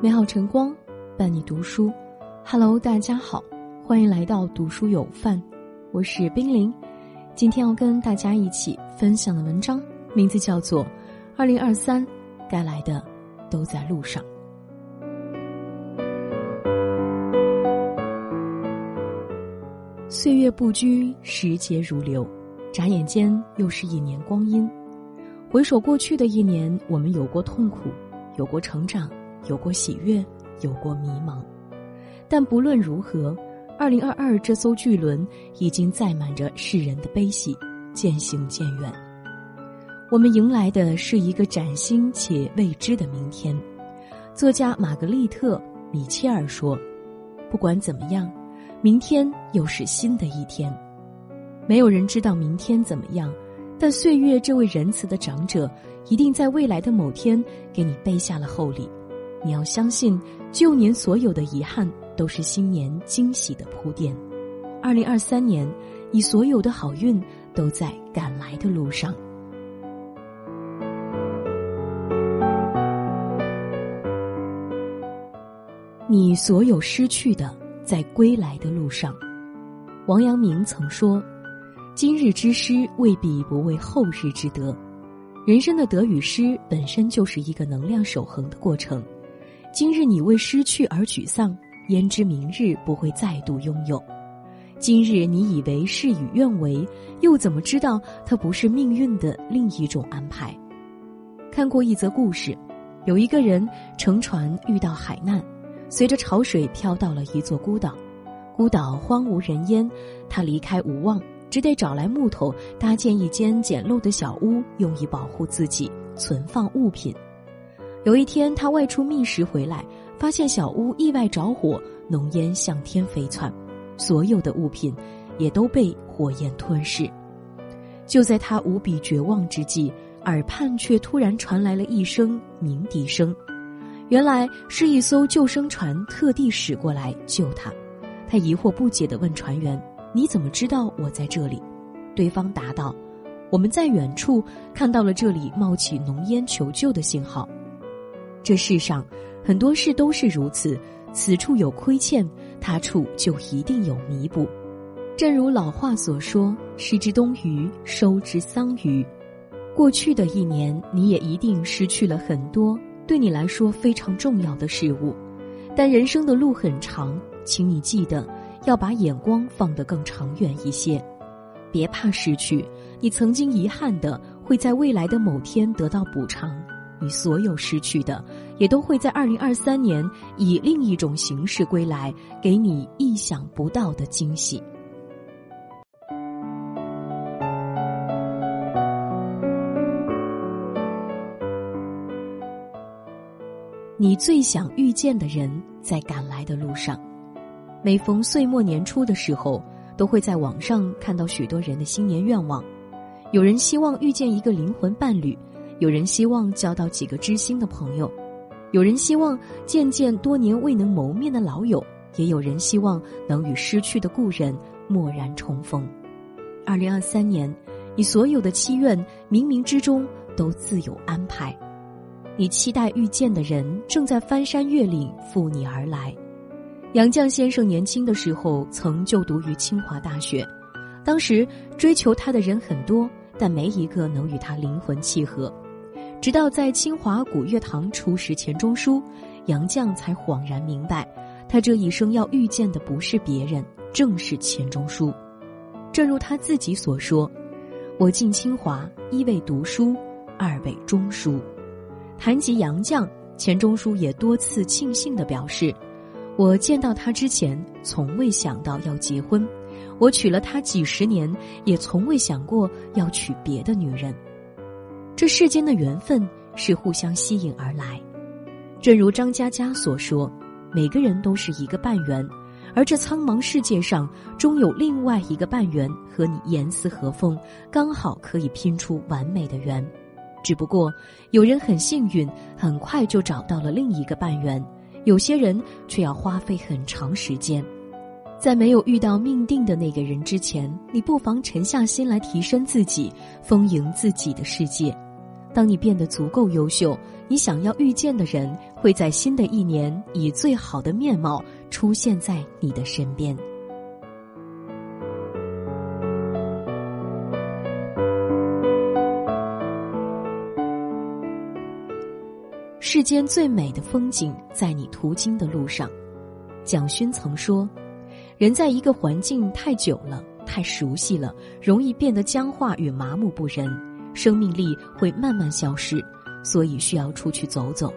美好晨光，伴你读书。Hello，大家好，欢迎来到读书有范，我是冰凌。今天要跟大家一起分享的文章，名字叫做《二零二三，该来的都在路上》。岁月不居，时节如流，眨眼间又是一年光阴。回首过去的一年，我们有过痛苦，有过成长。有过喜悦，有过迷茫，但不论如何，二零二二这艘巨轮已经载满着世人的悲喜，渐行渐远。我们迎来的是一个崭新且未知的明天。作家玛格丽特·米切尔说：“不管怎么样，明天又是新的一天。没有人知道明天怎么样，但岁月这位仁慈的长者，一定在未来的某天给你备下了厚礼。”你要相信，旧年所有的遗憾都是新年惊喜的铺垫。二零二三年，你所有的好运都在赶来的路上。你所有失去的，在归来的路上。王阳明曾说：“今日之失，未必不为后日之得。”人生的得与失，本身就是一个能量守恒的过程。今日你为失去而沮丧，焉知明日不会再度拥有？今日你以为事与愿违，又怎么知道它不是命运的另一种安排？看过一则故事，有一个人乘船遇到海难，随着潮水飘到了一座孤岛，孤岛荒无人烟，他离开无望，只得找来木头搭建一间简陋的小屋，用以保护自己，存放物品。有一天，他外出觅食回来，发现小屋意外着火，浓烟向天飞窜，所有的物品也都被火焰吞噬。就在他无比绝望之际，耳畔却突然传来了一声鸣笛声，原来是一艘救生船特地驶过来救他。他疑惑不解地问船员：“你怎么知道我在这里？”对方答道：“我们在远处看到了这里冒起浓烟求救的信号。”这世上很多事都是如此，此处有亏欠，他处就一定有弥补。正如老话所说：“失之东隅，收之桑榆。”过去的一年，你也一定失去了很多对你来说非常重要的事物。但人生的路很长，请你记得要把眼光放得更长远一些。别怕失去，你曾经遗憾的，会在未来的某天得到补偿。你所有失去的，也都会在二零二三年以另一种形式归来，给你意想不到的惊喜。你最想遇见的人，在赶来的路上。每逢岁末年初的时候，都会在网上看到许多人的新年愿望。有人希望遇见一个灵魂伴侣。有人希望交到几个知心的朋友，有人希望见见多年未能谋面的老友，也有人希望能与失去的故人蓦然重逢。二零二三年，你所有的祈愿，冥冥之中都自有安排。你期待遇见的人，正在翻山越岭赴你而来。杨绛先生年轻的时候曾就读于清华大学，当时追求他的人很多，但没一个能与他灵魂契合。直到在清华古月堂初识钱钟书，杨绛才恍然明白，他这一生要遇见的不是别人，正是钱钟书。正如他自己所说：“我进清华，一为读书，二为钟书。”谈及杨绛，钱钟书也多次庆幸地表示：“我见到他之前，从未想到要结婚；我娶了她几十年，也从未想过要娶别的女人。”这世间的缘分是互相吸引而来，正如张嘉佳所说：“每个人都是一个半圆，而这苍茫世界上终有另外一个半圆和你严丝合缝，刚好可以拼出完美的圆。只不过有人很幸运，很快就找到了另一个半圆；有些人却要花费很长时间。在没有遇到命定的那个人之前，你不妨沉下心来提升自己，丰盈自己的世界。”当你变得足够优秀，你想要遇见的人会在新的一年以最好的面貌出现在你的身边。世间最美的风景在你途经的路上。蒋勋曾说：“人在一个环境太久了，太熟悉了，容易变得僵化与麻木不仁，生命力会慢慢消失。所以需要出去走走。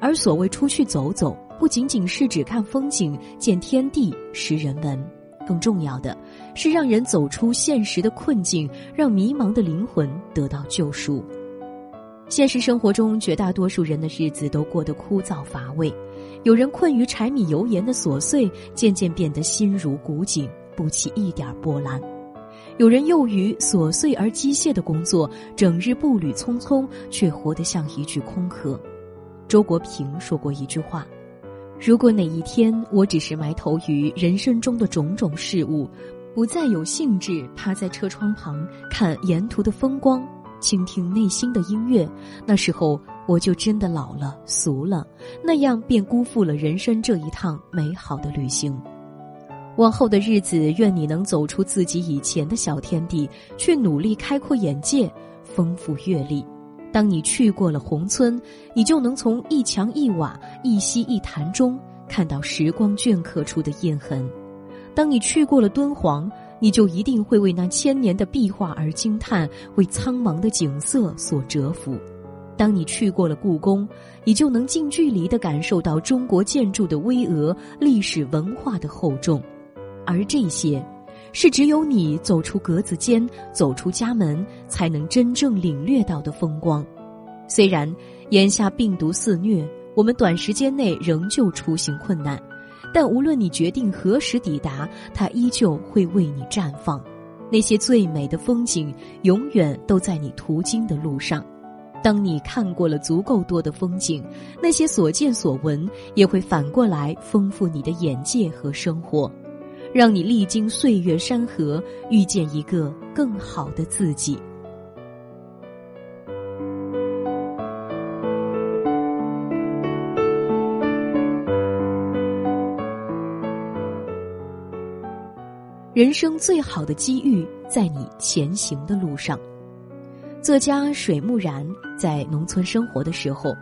而所谓出去走走，不仅仅是指看风景、见天地、识人文，更重要的是让人走出现实的困境，让迷茫的灵魂得到救赎。”现实生活中，绝大多数人的日子都过得枯燥乏味，有人困于柴米油盐的琐碎，渐渐变得心如古井，不起一点波澜；有人囿于琐碎而机械的工作，整日步履匆匆，却活得像一具空壳。周国平说过一句话：“如果哪一天我只是埋头于人生中的种种事物，不再有兴致趴在车窗旁看沿途的风光。”倾听内心的音乐，那时候我就真的老了、俗了，那样便辜负了人生这一趟美好的旅行。往后的日子，愿你能走出自己以前的小天地，去努力开阔眼界、丰富阅历。当你去过了宏村，你就能从一墙一瓦、一溪一潭中看到时光镌刻出的印痕；当你去过了敦煌。你就一定会为那千年的壁画而惊叹，为苍茫的景色所折服。当你去过了故宫，你就能近距离地感受到中国建筑的巍峨、历史文化的厚重。而这些，是只有你走出格子间、走出家门，才能真正领略到的风光。虽然眼下病毒肆虐，我们短时间内仍旧出行困难。但无论你决定何时抵达，它依旧会为你绽放。那些最美的风景，永远都在你途经的路上。当你看过了足够多的风景，那些所见所闻也会反过来丰富你的眼界和生活，让你历经岁月山河，遇见一个更好的自己。人生最好的机遇在你前行的路上。作家水木然在农村生活的时候，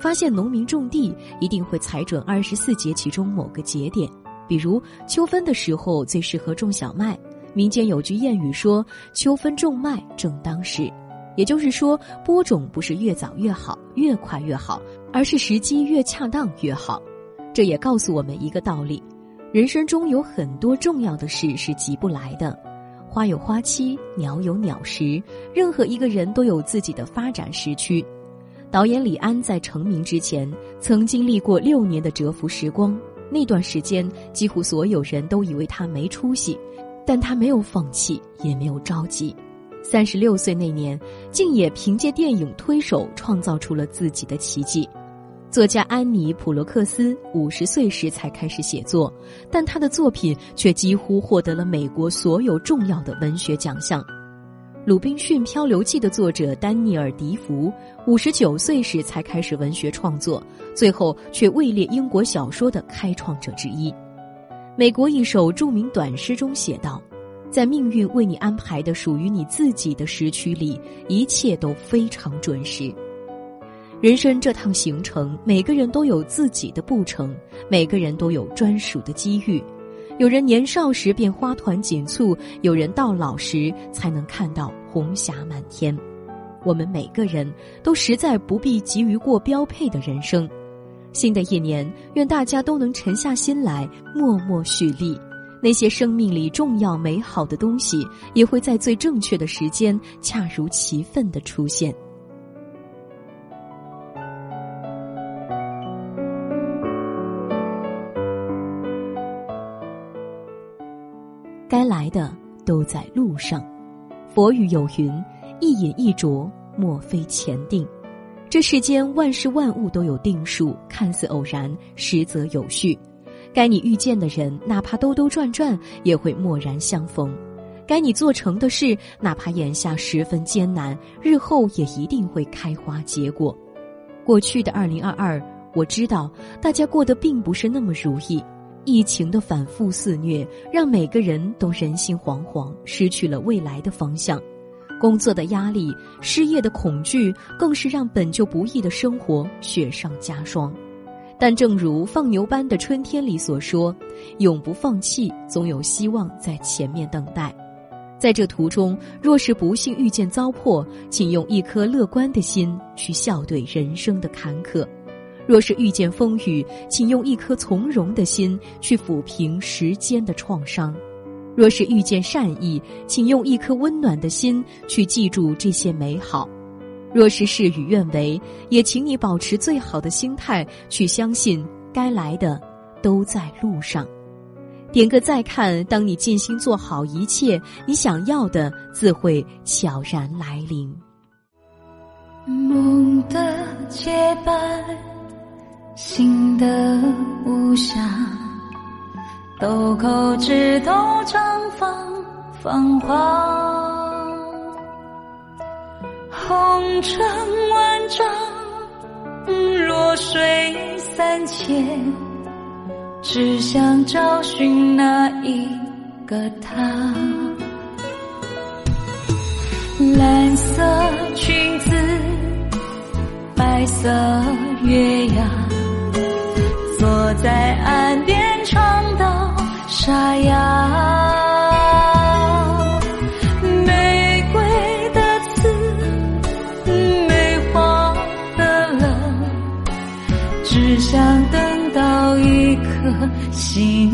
发现农民种地一定会踩准二十四节气中某个节点，比如秋分的时候最适合种小麦。民间有句谚语说：“秋分种麦正当时。”也就是说，播种不是越早越好、越快越好，而是时机越恰当越好。这也告诉我们一个道理。人生中有很多重要的事是急不来的，花有花期，鸟有鸟时，任何一个人都有自己的发展时区。导演李安在成名之前，曾经历过六年的蛰伏时光，那段时间几乎所有人都以为他没出息，但他没有放弃，也没有着急。三十六岁那年，竟也凭借电影《推手》创造出了自己的奇迹。作家安妮·普罗克斯五十岁时才开始写作，但他的作品却几乎获得了美国所有重要的文学奖项。《鲁滨逊漂流记》的作者丹尼尔·迪福五十九岁时才开始文学创作，最后却位列英国小说的开创者之一。美国一首著名短诗中写道：“在命运为你安排的属于你自己的时区里，一切都非常准时。”人生这趟行程，每个人都有自己的步程，每个人都有专属的机遇。有人年少时便花团锦簇，有人到老时才能看到红霞满天。我们每个人都实在不必急于过标配的人生。新的一年，愿大家都能沉下心来，默默蓄力。那些生命里重要美好的东西，也会在最正确的时间，恰如其分的出现。都在路上，佛语有云：“一饮一啄，莫非前定。”这世间万事万物都有定数，看似偶然，实则有序。该你遇见的人，哪怕兜兜转转，也会蓦然相逢；该你做成的事，哪怕眼下十分艰难，日后也一定会开花结果。过去的二零二二，我知道大家过得并不是那么如意。疫情的反复肆虐，让每个人都人心惶惶，失去了未来的方向。工作的压力、失业的恐惧，更是让本就不易的生活雪上加霜。但正如放牛班的春天里所说：“永不放弃，总有希望在前面等待。”在这途中，若是不幸遇见糟粕，请用一颗乐观的心去笑对人生的坎坷。若是遇见风雨，请用一颗从容的心去抚平时间的创伤；若是遇见善意，请用一颗温暖的心去记住这些美好；若是事与愿违，也请你保持最好的心态去相信，该来的都在路上。点个再看，当你尽心做好一切，你想要的自会悄然来临。梦的洁白。心的无暇，豆蔻枝头绽放芳华，红尘万丈，弱水三千，只想找寻那一个他。蓝色裙子，白色月牙。在岸边唱到沙哑，玫瑰的刺，梅花的冷，只想等到一颗心